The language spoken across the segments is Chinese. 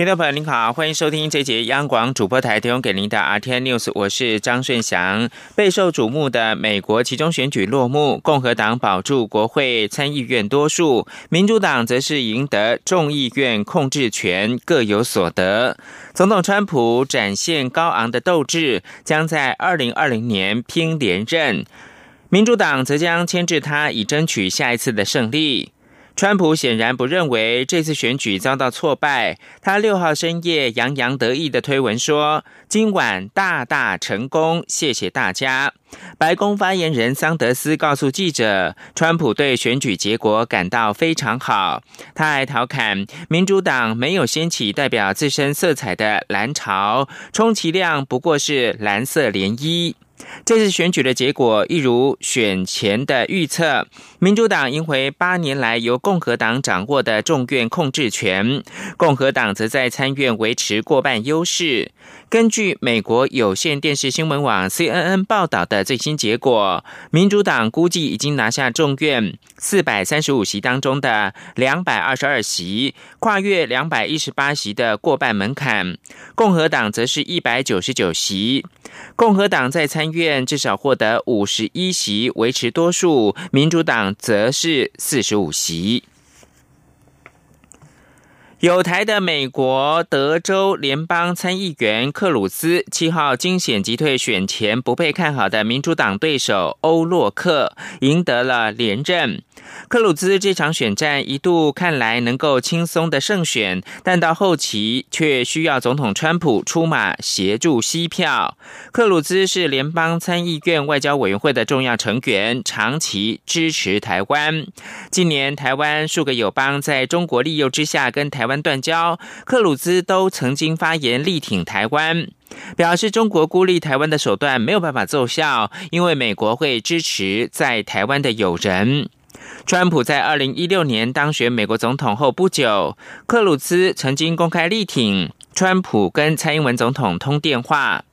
听众朋友您好，欢迎收听这节央广主播台提供给您的 RTN News，我是张顺祥。备受瞩目的美国其中选举落幕，共和党保住国会参议院多数，民主党则是赢得众议院控制权，各有所得。总统川普展现高昂的斗志，将在二零二零年拼连任，民主党则将牵制他，以争取下一次的胜利。川普显然不认为这次选举遭到挫败。他六号深夜洋洋得意的推文说：“今晚大大成功，谢谢大家。”白宫发言人桑德斯告诉记者：“川普对选举结果感到非常好。”他还调侃：“民主党没有掀起代表自身色彩的蓝潮，充其量不过是蓝色涟漪。”这次选举的结果一如选前的预测，民主党赢回八年来由共和党掌握的众院控制权，共和党则在参院维持过半优势。根据美国有线电视新闻网 CNN 报道的最新结果，民主党估计已经拿下众院四百三十五席当中的两百二十二席，跨越两百一十八席的过半门槛。共和党则是一百九十九席，共和党在参院至少获得五十一席，维持多数；民主党则是四十五席。有台的美国德州联邦参议员克鲁兹七号惊险击退选前不被看好的民主党对手欧洛克，赢得了连任。克鲁兹这场选战一度看来能够轻松的胜选，但到后期却需要总统川普出马协助吸票。克鲁兹是联邦参议院外交委员会的重要成员，长期支持台湾。近年台湾数个友邦在中国利诱之下跟台。湾断交，克鲁兹都曾经发言力挺台湾，表示中国孤立台湾的手段没有办法奏效，因为美国会支持在台湾的友人。川普在二零一六年当选美国总统后不久，克鲁兹曾经公开力挺川普，跟蔡英文总统通电话。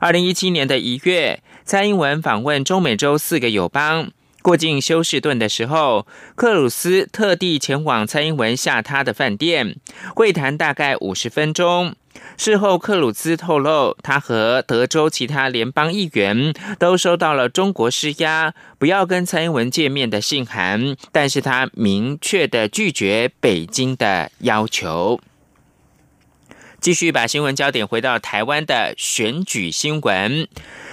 二零一七年的一月，蔡英文访问中美洲四个友邦。过境休士顿的时候，克鲁斯特地前往蔡英文下榻的饭店会谈，大概五十分钟。事后，克鲁兹透露，他和德州其他联邦议员都收到了中国施压，不要跟蔡英文见面的信函，但是他明确的拒绝北京的要求。继续把新闻焦点回到台湾的选举新闻。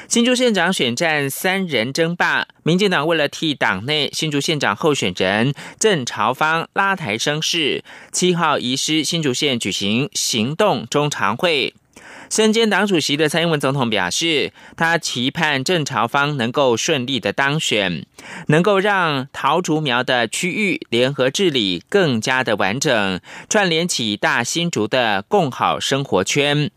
新竹县长选战三人争霸，民进党为了替党内新竹县长候选人郑朝芳拉台声势，七号移师新竹县举行行动中常会。身兼党主席的蔡英文总统表示，他期盼郑朝芳能够顺利的当选，能够让桃竹苗的区域联合治理更加的完整，串联起大新竹的共好生活圈。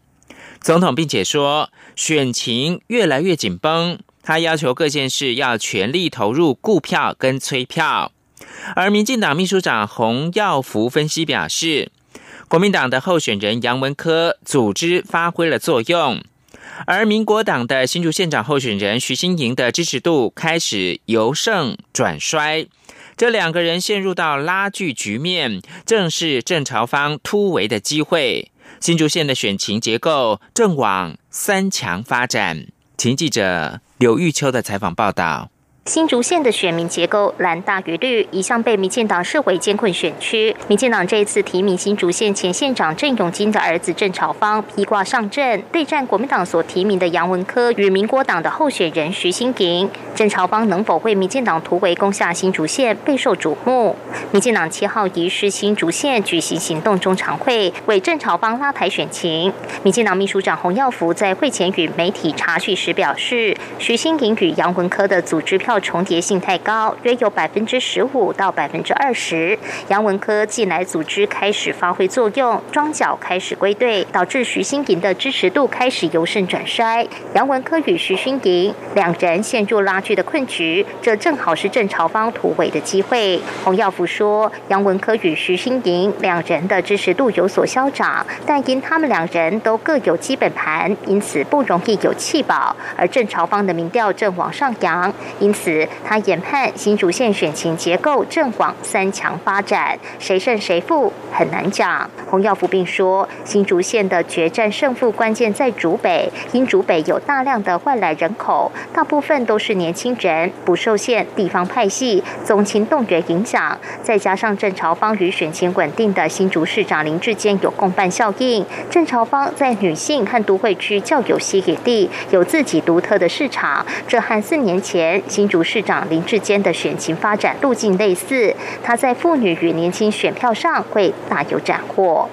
总统并且说，选情越来越紧绷，他要求各县市要全力投入顾票跟催票。而民进党秘书长洪耀福分析表示，国民党的候选人杨文科组织发挥了作用，而民国党的新竹县长候选人徐新莹的支持度开始由盛转衰，这两个人陷入到拉锯局面，正是郑朝芳突围的机会。新竹县的选情结构正往三强发展。请记者刘玉秋的采访报道。新竹县的选民结构蓝大于绿，一向被民进党视为艰困选区。民进党这一次提名新竹县前县长郑永金的儿子郑朝芳披挂上阵，对战国民党所提名的杨文科与民国党的候选人徐新莹。郑朝芳能否为民进党突围攻下新竹县备受瞩目。民进党七号移师新竹县举行行动中常会，为郑朝芳拉台选情。民进党秘书长洪耀福在会前与媒体查询时表示，徐新莹与杨文科的组织票。重叠性太高，约有百分之十五到百分之二十。杨文科近来组织开始发挥作用，庄脚开始归队，导致徐新莹的支持度开始由盛转衰。杨文科与徐新莹两人陷入拉锯的困局，这正好是郑朝芳突围的机会。洪耀福说，杨文科与徐新莹两人的支持度有所消长，但因他们两人都各有基本盘，因此不容易有弃保。而郑朝芳的民调正往上扬，因此此他研判新竹县选情结构正往三强发展，谁胜谁负很难讲。洪耀福并说，新竹县的决战胜负关键在竹北，因竹北有大量的外来人口，大部分都是年轻人，不受限地方派系、宗亲动员影响，再加上郑朝芳与选情稳定的新竹市长林志坚有共伴效应，郑朝芳在女性和都会区较有吸引力，有自己独特的市场，这和四年前新主市长林志坚的选情发展路径类似。他在妇女与年轻选票上会大有斩获。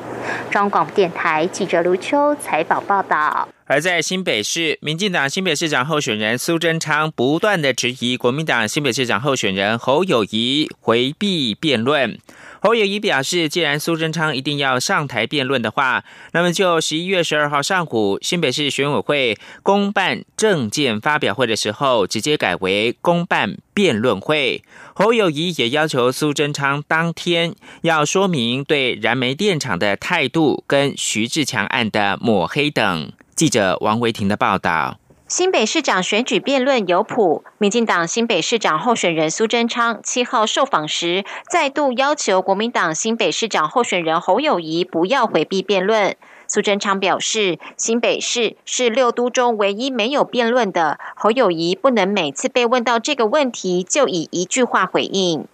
中广电台记者卢秋采访报道。而在新北市，民进党新北市长候选人苏贞昌不断的质疑国民党新北市长候选人侯友谊回避辩论。侯友谊表示，既然苏贞昌一定要上台辩论的话，那么就十一月十二号上午新北市选委会公办政见发表会的时候，直接改为公办辩论会。侯友谊也要求苏贞昌当天要说明对燃煤电厂的态度，跟徐志强案的抹黑等。记者王维婷的报道。新北市长选举辩论有谱，民进党新北市长候选人苏贞昌七号受访时，再度要求国民党新北市长候选人侯友谊不要回避辩论。苏贞昌表示，新北市是六都中唯一没有辩论的，侯友谊不能每次被问到这个问题就以一句话回应。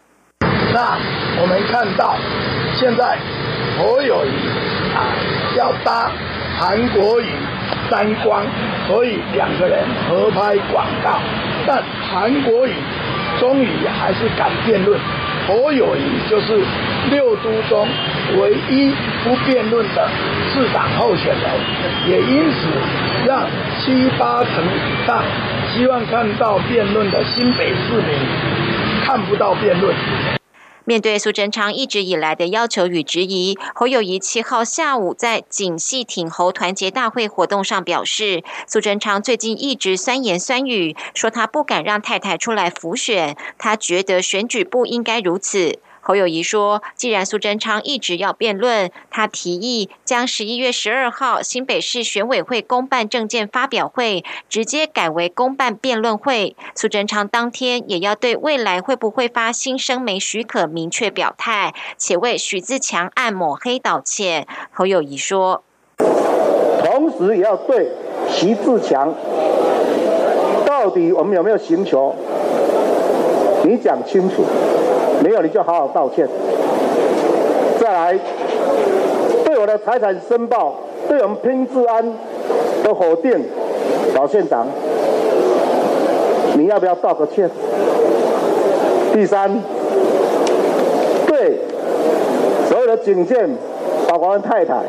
那我们看到，现在侯友谊啊要搭韩国语。三光，所以两个人合拍广告，但韩国瑜终于还是敢辩论，侯友谊就是六都中唯一不辩论的市长候选人，也因此让七八成以上希望看到辩论的新北市民看不到辩论。面对苏贞昌一直以来的要求与质疑，侯友谊七号下午在警系挺侯团结大会活动上表示，苏贞昌最近一直酸言酸语，说他不敢让太太出来辅选，他觉得选举不应该如此。侯友谊说：“既然苏贞昌一直要辩论，他提议将十一月十二号新北市选委会公办证件发表会直接改为公办辩论会。苏贞昌当天也要对未来会不会发新生媒许可明确表态，且为许自强案抹黑道歉。”侯友谊说：“同时也要对徐自强到底我们有没有寻求，你讲清楚。”没有你就好好道歉。再来，对我的财产申报，对我们拼治安的否定，老县长，你要不要道个歉？第三，对所有的警舰，包括太太，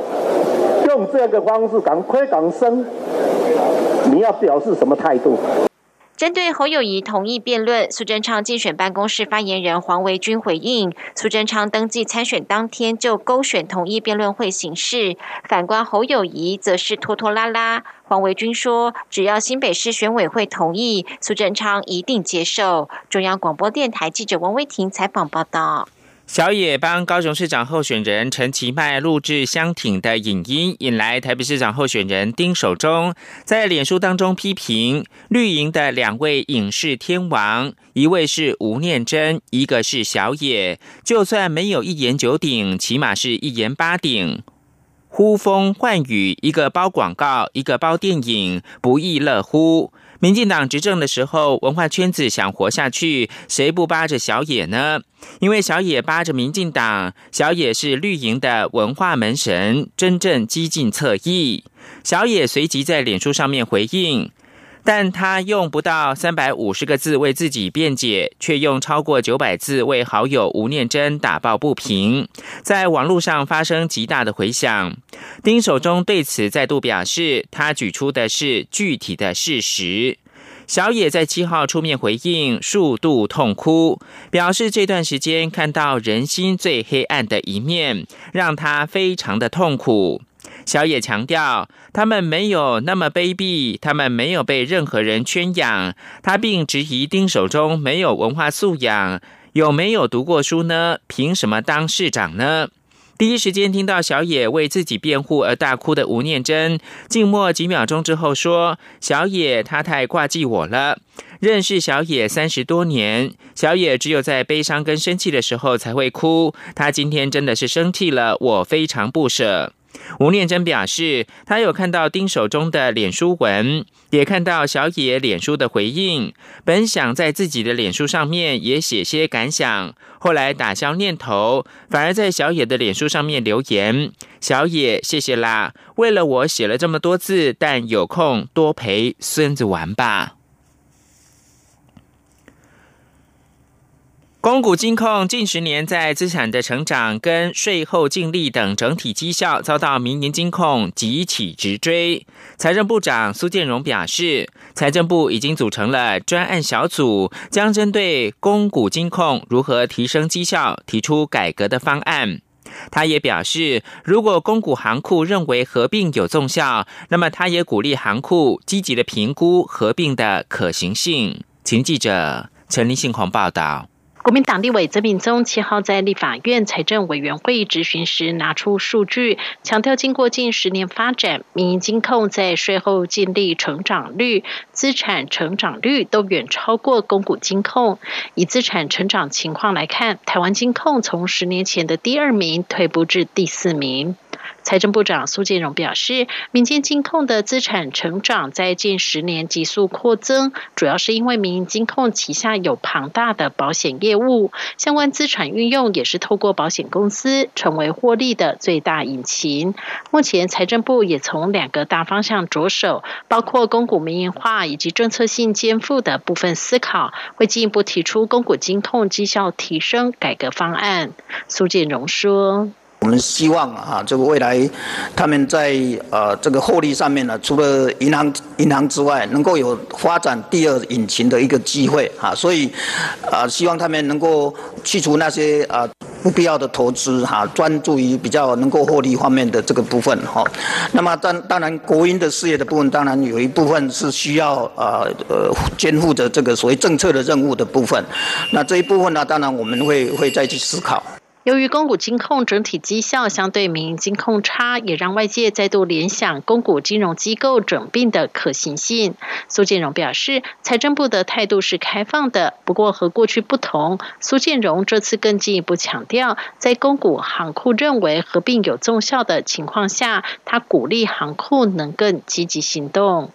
用这样的方式敢亏敢生，你要表示什么态度？针对侯友谊同意辩论，苏贞昌竞选办公室发言人黄维军回应：苏贞昌登记参选当天就勾选同意辩论会形式，反观侯友谊则是拖拖拉拉。黄维军说：只要新北市选委会同意，苏贞昌一定接受。中央广播电台记者王威婷采访报道。小野帮高雄市长候选人陈其迈录制相挺的影音，引来台北市长候选人丁守中在脸书当中批评绿营的两位影视天王，一位是吴念真，一个是小野，就算没有一言九鼎，起码是一言八鼎，呼风唤雨，一个包广告，一个包电影，不亦乐乎。民进党执政的时候，文化圈子想活下去，谁不扒着小野呢？因为小野扒着民进党，小野是绿营的文化门神，真正激进侧翼。小野随即在脸书上面回应。但他用不到三百五十个字为自己辩解，却用超过九百字为好友吴念真打抱不平，在网络上发生极大的回响。丁守中对此再度表示，他举出的是具体的事实。小野在七号出面回应，数度痛哭，表示这段时间看到人心最黑暗的一面，让他非常的痛苦。小野强调，他们没有那么卑鄙，他们没有被任何人圈养。他并质疑丁守中没有文化素养，有没有读过书呢？凭什么当市长呢？第一时间听到小野为自己辩护而大哭的吴念真，静默几秒钟之后说：“小野，他太挂记我了。认识小野三十多年，小野只有在悲伤跟生气的时候才会哭。他今天真的是生气了，我非常不舍。”吴念真表示，他有看到丁守中的脸书文，也看到小野脸书的回应。本想在自己的脸书上面也写些感想，后来打消念头，反而在小野的脸书上面留言：“小野，谢谢啦，为了我写了这么多字，但有空多陪孙子玩吧。”公股金控近十年在资产的成长跟税后净利等整体绩效遭到民营金控急起直追。财政部长苏建荣表示，财政部已经组成了专案小组，将针对公股金控如何提升绩效提出改革的方案。他也表示，如果公股行库认为合并有奏效，那么他也鼓励行库积极的评估合并的可行性。请记者陈立信鸿报道。国民党立委曾敏宗七号在立法院财政委员会质询时拿出数据，强调经过近十年发展，民营金控在税后净利成长率、资产成长率都远超过公股金控。以资产成长情况来看，台湾金控从十年前的第二名退步至第四名。财政部长苏建荣表示，民间金控的资产成长在近十年急速扩增，主要是因为民营金控旗下有庞大的保险业务，相关资产运用也是透过保险公司成为获利的最大引擎。目前财政部也从两个大方向着手，包括公股民营化以及政策性肩负的部分思考，会进一步提出公股金控绩效提升改革方案。苏建荣说。我们希望啊，这个未来他们在呃这个获利上面呢，除了银行银行之外，能够有发展第二引擎的一个机会啊，所以啊，希望他们能够去除那些啊不必要的投资哈，专注于比较能够获利方面的这个部分哈。那么当当然国营的事业的部分，当然有一部分是需要呃呃肩负着这个所谓政策的任务的部分。那这一部分呢，当然我们会会再去思考。由于公股金控整体绩效相对民营金控差，也让外界再度联想公股金融机构整并的可行性。苏建荣表示，财政部的态度是开放的，不过和过去不同，苏建荣这次更进一步强调，在公股行库认为合并有奏效的情况下，他鼓励行库能更积极行动。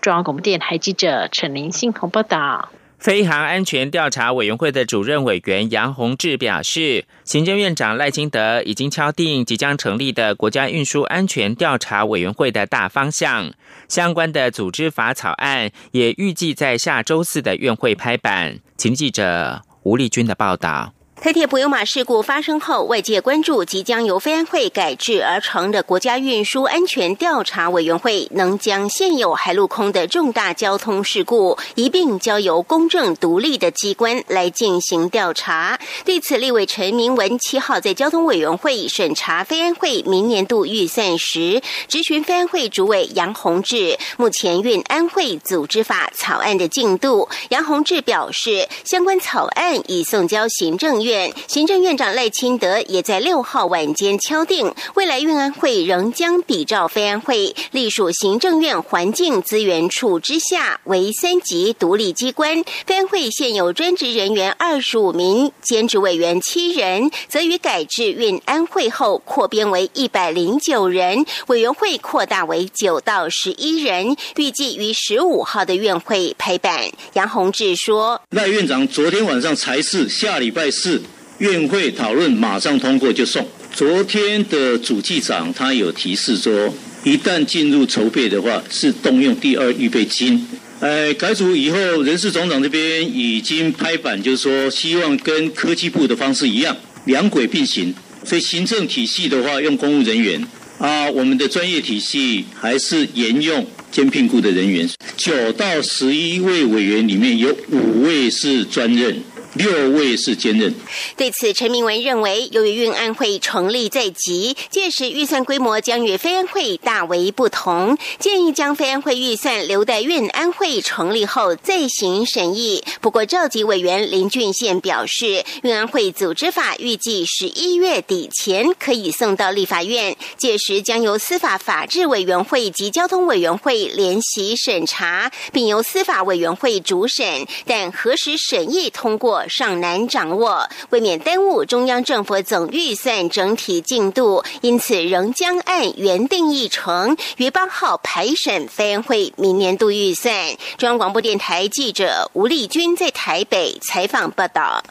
中央广播电台记者陈林信报道。飞航安全调查委员会的主任委员杨洪志表示，行政院长赖清德已经敲定即将成立的国家运输安全调查委员会的大方向，相关的组织法草案也预计在下周四的院会拍板。请记者吴丽君的报道。台铁普悠马事故发生后，外界关注即将由飞安会改制而成的国家运输安全调查委员会，能将现有海陆空的重大交通事故一并交由公正独立的机关来进行调查。对此，立委陈明文七号在交通委员会审查飞安会明年度预算时，质询飞安会主委杨宏志目前运安会组织法草案的进度。杨宏志表示，相关草案已送交行政院。行政院长赖清德也在六号晚间敲定，未来运安会仍将比照飞安会，隶属行政院环境资源处之下为三级独立机关。飞安会现有专职人员二十五名，兼职委员七人，则于改制运安会后扩编为一百零九人，委员会扩大为九到十一人，预计于十五号的院会拍板。杨宏志说：“赖院长昨天晚上才是下礼拜四。”院会讨论马上通过就送。昨天的主计长他有提示说，一旦进入筹备的话，是动用第二预备金。呃，改组以后，人事总长这边已经拍板，就是说希望跟科技部的方式一样，两轨并行。所以行政体系的话，用公务人员啊，我们的专业体系还是沿用兼聘雇的人员，九到十一位委员里面有五位是专任。六位是兼任。对此，陈明文认为，由于运安会成立在即，届时预算规模将与非安会大为不同，建议将非安会预算留待运安会成立后再行审议。不过，召集委员林俊宪表示，运安会组织法预计十一月底前可以送到立法院，届时将由司法法制委员会及交通委员会联席审查，并由司法委员会主审，但何时审议通过？尚难掌握，为免耽误中央政府总预算整体进度，因此仍将按原定议程于八号排审非安会明年度预算。中央广播电台记者吴丽君在台北采访报道。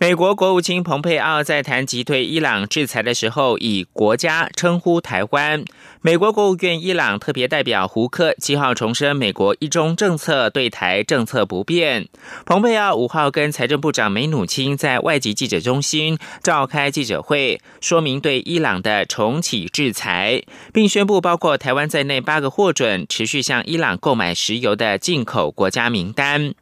美国国务卿蓬佩奥在谈及对伊朗制裁的时候，以国家称呼台湾。美国国务院伊朗特别代表胡克七号重申，美国一中政策对台政策不变。蓬佩奥五号跟财政部长梅努钦在外籍记者中心召开记者会，说明对伊朗的重启制裁，并宣布包括台湾在内八个获准持续向伊朗购买石油的进口国家名单。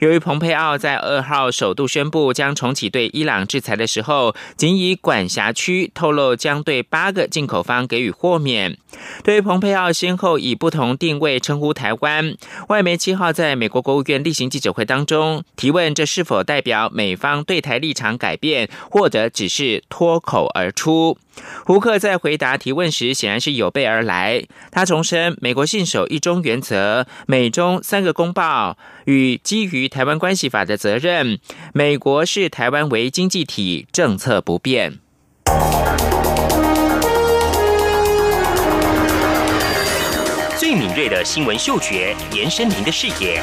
由于蓬佩奥在二号首度宣布将重启对伊朗制裁的时候，仅以管辖区透露将对八个进口方给予豁免。对于蓬佩奥先后以不同定位称呼台湾，外媒七号在美国国务院例行记者会当中提问，这是否代表美方对台立场改变，或者只是脱口而出？胡克在回答提问时，显然是有备而来。他重申，美国信守一中原则，美中三个公报与基于台湾关系法的责任。美国视台湾为经济体，政策不变。最敏锐的新闻嗅觉，延伸您的视野，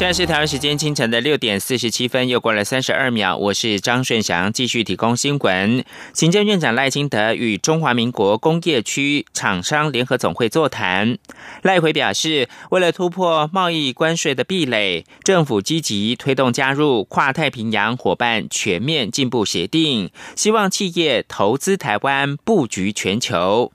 现在是台湾时间清晨的六点四十七分，又过了三十二秒。我是张顺祥，继续提供新闻。行政院长赖清德与中华民国工业区厂商联合总会座谈。赖回表示，为了突破贸易关税的壁垒，政府积极推动加入跨太平洋伙伴全面进步协定，希望企业投资台湾，布局全球。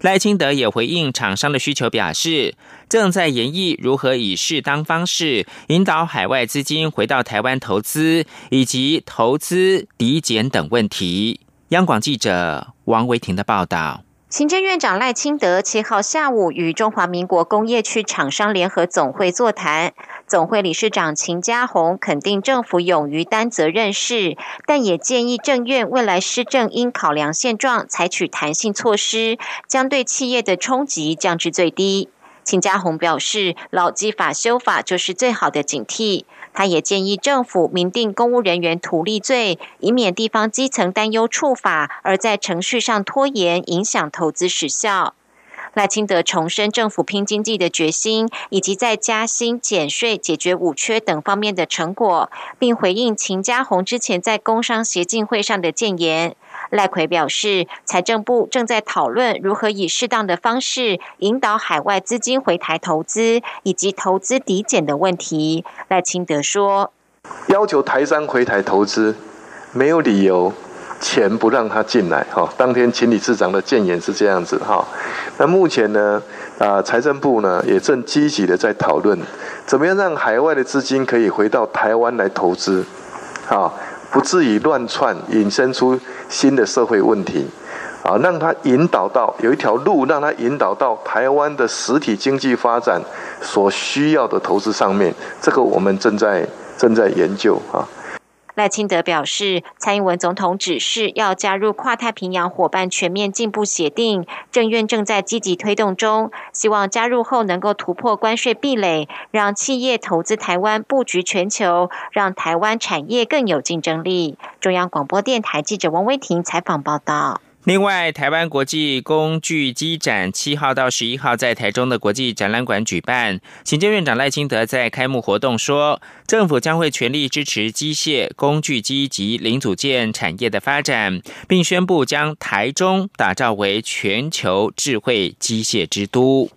赖清德也回应厂商的需求，表示正在研议如何以适当方式引导海外资金回到台湾投资，以及投资抵减等问题。央广记者王维婷的报道。行政院长赖清德七号下午与中华民国工业区厂商联合总会座谈，总会理事长秦家宏肯定政府勇于担责任事，但也建议政院未来施政应考量现状，采取弹性措施，将对企业的冲击降至最低。秦家宏表示，老基法修法就是最好的警惕。他也建议政府明定公务人员图利罪，以免地方基层担忧触法，而在程序上拖延，影响投资时效。赖清德重申政府拼经济的决心，以及在加薪、减税、解决五缺等方面的成果，并回应秦家宏之前在工商协进会上的谏言。赖奎表示，财政部正在讨论如何以适当的方式引导海外资金回台投资，以及投资抵减的问题。赖清德说：“要求台商回台投资，没有理由，钱不让他进来。哈，当天秦理事长的谏言是这样子。哈，那目前呢，啊，财政部呢也正积极的在讨论，怎么样让海外的资金可以回到台湾来投资，啊，不至于乱窜，引申出。”新的社会问题，啊，让他引导到有一条路，让他引导到台湾的实体经济发展所需要的投资上面。这个我们正在正在研究啊。赖清德表示，蔡英文总统指示要加入跨太平洋伙伴全面进步协定，政院正在积极推动中，希望加入后能够突破关税壁垒，让企业投资台湾布局全球，让台湾产业更有竞争力。中央广播电台记者王威婷采访报道。另外，台湾国际工具机展七号到十一号在台中的国际展览馆举办。行政院长赖清德在开幕活动说，政府将会全力支持机械、工具机及零组件产业的发展，并宣布将台中打造为全球智慧机械之都。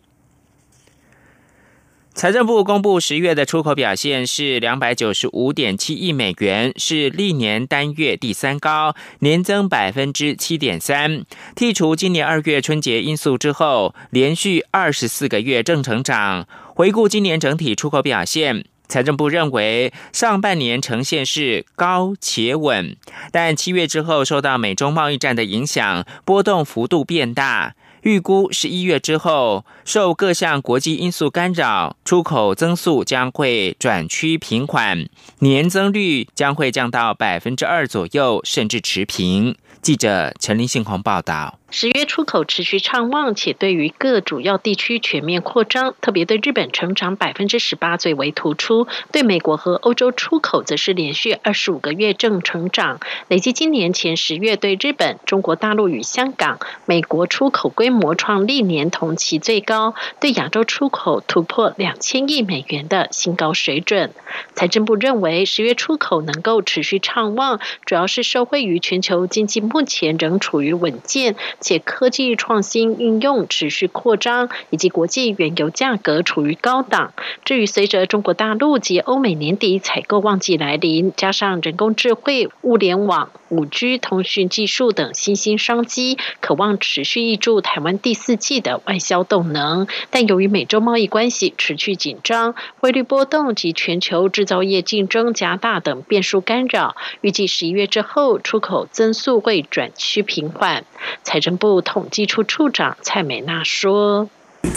财政部公布十月的出口表现是两百九十五点七亿美元，是历年单月第三高，年增百分之七点三。剔除今年二月春节因素之后，连续二十四个月正成长。回顾今年整体出口表现，财政部认为上半年呈现是高且稳，但七月之后受到美中贸易战的影响，波动幅度变大。预估十一月之后，受各项国际因素干扰，出口增速将会转趋平缓，年增率将会降到百分之二左右，甚至持平。记者陈林信宏报道。十月出口持续畅旺，且对于各主要地区全面扩张，特别对日本成长百分之十八最为突出。对美国和欧洲出口则是连续二十五个月正成长，累计今年前十月对日本、中国大陆与香港、美国出口规模创历年同期最高，对亚洲出口突破两千亿美元的新高水准。财政部认为，十月出口能够持续畅旺，主要是受惠于全球经济目前仍处于稳健。且科技创新应用持续扩张，以及国际原油价格处于高档。至于随着中国大陆及欧美年底采购旺季来临，加上人工智慧、物联网、五 G 通讯技术等新兴商机，渴望持续挹注台湾第四季的外销动能。但由于美洲贸易关系持续紧张、汇率波动及全球制造业竞争加大等变数干扰，预计十一月之后出口增速会转趋平缓。财政部统计处处长蔡美娜说。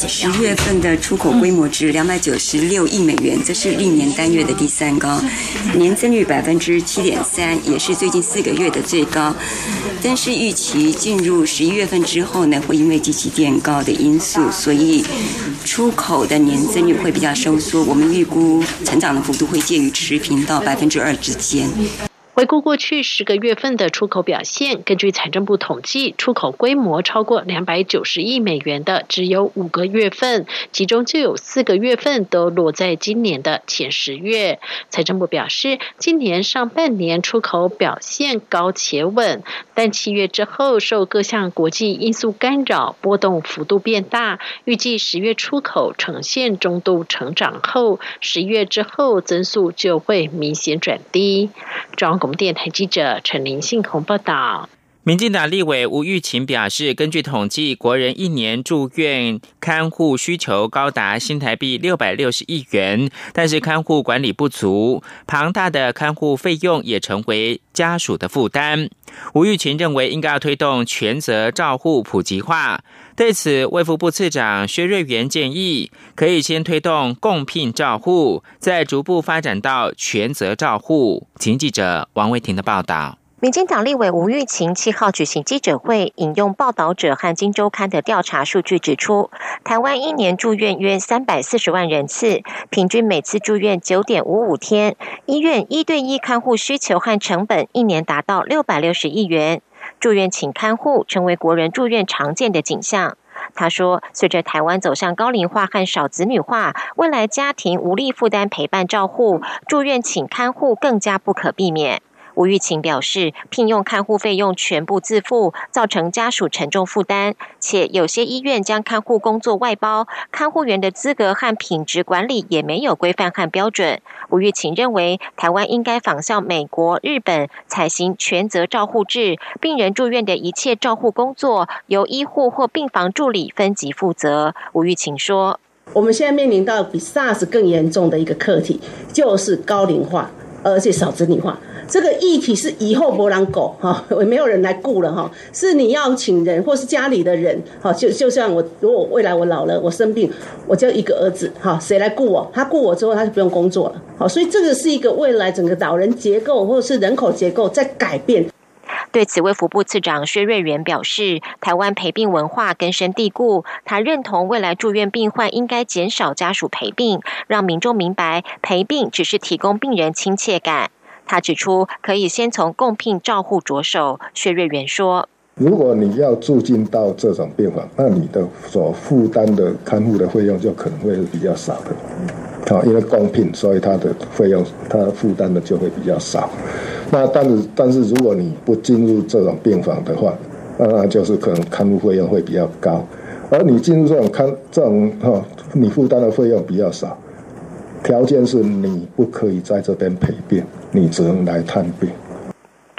十月份的出口规模值两百九十六亿美元，这是历年单月的第三高，年增率百分之七点三，也是最近四个月的最高。但是预期进入十一月份之后呢，会因为机器垫高的因素，所以出口的年增率会比较收缩。我们预估成长的幅度会介于持平到百分之二之间。回顾过去十个月份的出口表现，根据财政部统计，出口规模超过两百九十亿美元的只有五个月份，其中就有四个月份都落在今年的前十月。财政部表示，今年上半年出口表现高且稳，但七月之后受各项国际因素干扰，波动幅度变大。预计十月出口呈现中度成长后，十月之后增速就会明显转低。中广播电台记者陈林信宏报道。民进党立委吴玉琴表示，根据统计，国人一年住院看护需求高达新台币六百六十亿元，但是看护管理不足，庞大的看护费用也成为家属的负担。吴玉琴认为，应该要推动全责照护普及化。对此，卫福部次长薛瑞元建议，可以先推动共聘照护，再逐步发展到全责照护。请记者王维婷的报道。民进党立委吴玉琴七号举行记者会，引用报道者和金周刊的调查数据指出，台湾一年住院约三百四十万人次，平均每次住院九点五五天，医院一对一看护需求和成本一年达到六百六十亿元，住院请看护成为国人住院常见的景象。他说，随着台湾走向高龄化和少子女化，未来家庭无力负担陪伴照护，住院请看护更加不可避免。吴玉琴表示，聘用看护费用全部自付，造成家属沉重负担，且有些医院将看护工作外包，看护员的资格和品质管理也没有规范和标准。吴玉琴认为，台湾应该仿效美国、日本，采行全责照护制，病人住院的一切照护工作由医护或病房助理分级负责。吴玉琴说：“我们现在面临到比 SARS 更严重的一个课题，就是高龄化，而且少子女化。”这个议题是以后博朗狗哈，也没有人来雇了哈，是你要请人或是家里的人哈，就就像我，如果未来我老了，我生病，我就一个儿子哈，谁来雇我？他雇我之后，他就不用工作了。好，所以这个是一个未来整个老人结构或者是人口结构在改变。对此，卫福部次长薛瑞元表示，台湾陪病文化根深蒂固。他认同未来住院病患应该减少家属陪病，让民众明白陪病只是提供病人亲切感。他指出，可以先从共聘照护着手。薛瑞元说：“如果你要住进到这种病房，那你的所负担的看护的费用就可能会是比较少的。好，因为公聘，所以他的费用他负担的就会比较少。”那但是但是如果你不进入这种病房的话，那就是可能看护费用会比较高，而你进入这种看这种哈，你负担的费用比较少，条件是你不可以在这边陪病，你只能来探病。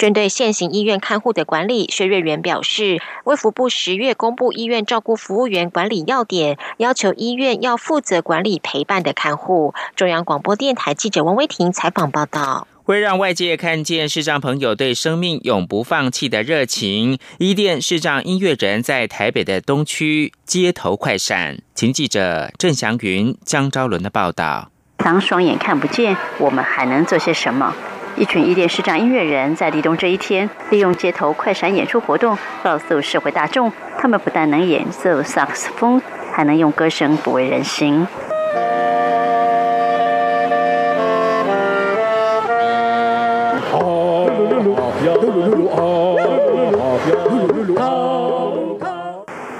针对现行医院看护的管理，薛瑞元表示，卫福部十月公布医院照顾服务员管理要点，要求医院要负责管理陪伴的看护。中央广播电台记者王威婷采访报道。会让外界看见视障朋友对生命永不放弃的热情。伊甸视障音乐人在台北的东区街头快闪，请记者郑祥云、江昭伦的报道。当双眼看不见，我们还能做些什么？一群伊甸市长音乐人在立冬这一天，利用街头快闪演出活动，告诉社会大众，他们不但能演奏萨克斯风，还能用歌声抚慰人心。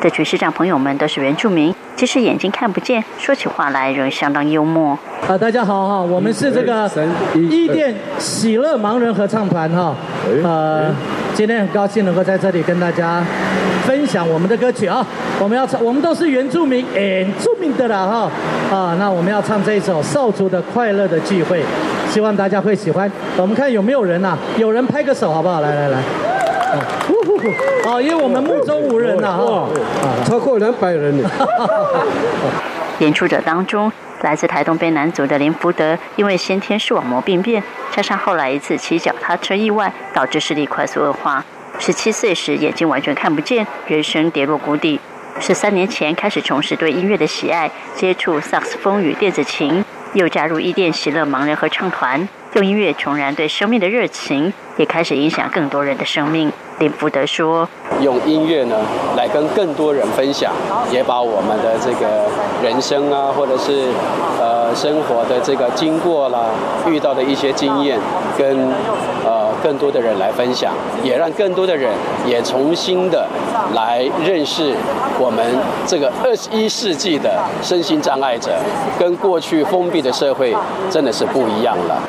这群视障朋友们都是原住民，即使眼睛看不见，说起话来仍相当幽默。啊，大家好哈，我们是这个伊甸喜乐盲人合唱团哈，呃，今天很高兴能够在这里跟大家分享我们的歌曲啊。我们要唱，我们都是原住民，原住民的啦哈啊，那我们要唱这一首少族的快乐的聚会，希望大家会喜欢。我们看有没有人呐？有人拍个手好不好？来来来。哦，因为我们目中无人呐，哈，超过两百人呢。演出者当中，来自台东边男族的林福德，因为先天视网膜病变，加上后来一次骑脚踏车意外，导致视力快速恶化。十七岁时眼睛完全看不见，人生跌落谷底。十三年前开始重拾对音乐的喜爱，接触萨克斯风与电子琴，又加入伊甸喜乐盲人合唱团。用音乐重燃对生命的热情，也开始影响更多人的生命。林福德说：“用音乐呢，来跟更多人分享，也把我们的这个人生啊，或者是呃生活的这个经过啦，遇到的一些经验，跟呃更多的人来分享，也让更多的人也重新的来认识我们这个二十一世纪的身心障碍者，跟过去封闭的社会真的是不一样了。”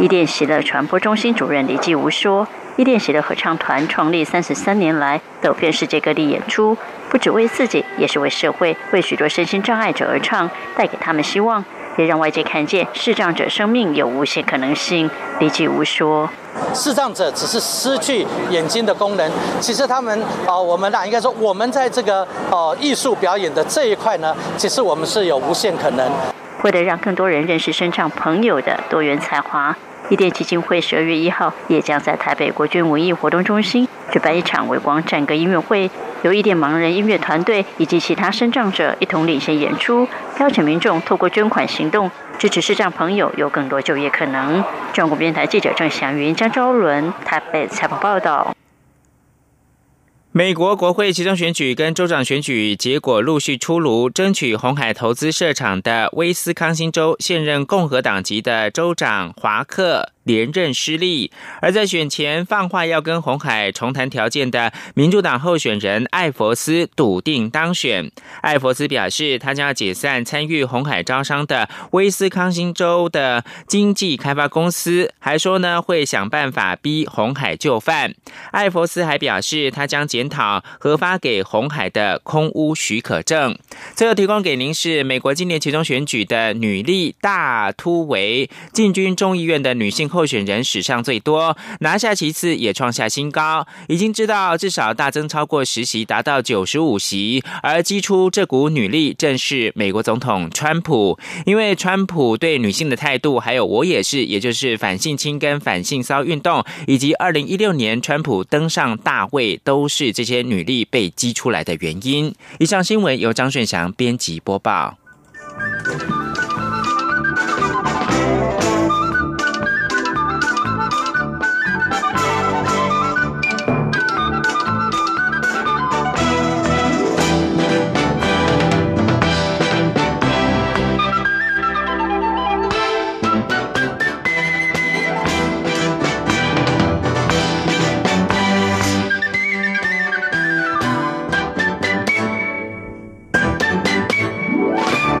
伊甸喜乐传播中心主任李继吾说：“伊甸喜乐合唱团创立三十三年来，走遍世界各地演出，不只为自己，也是为社会，为许多身心障碍者而唱，带给他们希望，也让外界看见视障者生命有无限可能性。”李继吾说：“视障者只是失去眼睛的功能，其实他们啊，我们啊，应该说，我们在这个呃艺术表演的这一块呢，其实我们是有无限可能。”为了让更多人认识身障朋友的多元才华，伊甸基金会十二月一号也将在台北国军文艺活动中心举办一场微光战歌音乐会，由伊甸盲人音乐团队以及其他身障者一同领衔演出，邀请民众透过捐款行动支持视障朋友有更多就业可能。中国电台记者郑祥云、张昭伦台北采访报道。美国国会集中选举跟州长选举结果陆续出炉，争取红海投资设厂的威斯康星州现任共和党籍的州长华克。连任失利，而在选前放话要跟红海重谈条件的民主党候选人艾佛斯笃定当选。艾佛斯表示，他将要解散参与红海招商的威斯康星州的经济开发公司，还说呢会想办法逼红海就范。艾佛斯还表示，他将检讨核发给红海的空屋许可证。最后提供给您是美国今年其中选举的女力大突围进军众议院的女性。候选人史上最多，拿下其次也创下新高。已经知道至少大增超过十席，达到九十五席。而激出这股女力正是美国总统川普，因为川普对女性的态度，还有我也是，也就是反性侵跟反性骚运动，以及二零一六年川普登上大位，都是这些女力被激出来的原因。以上新闻由张顺祥编辑播报。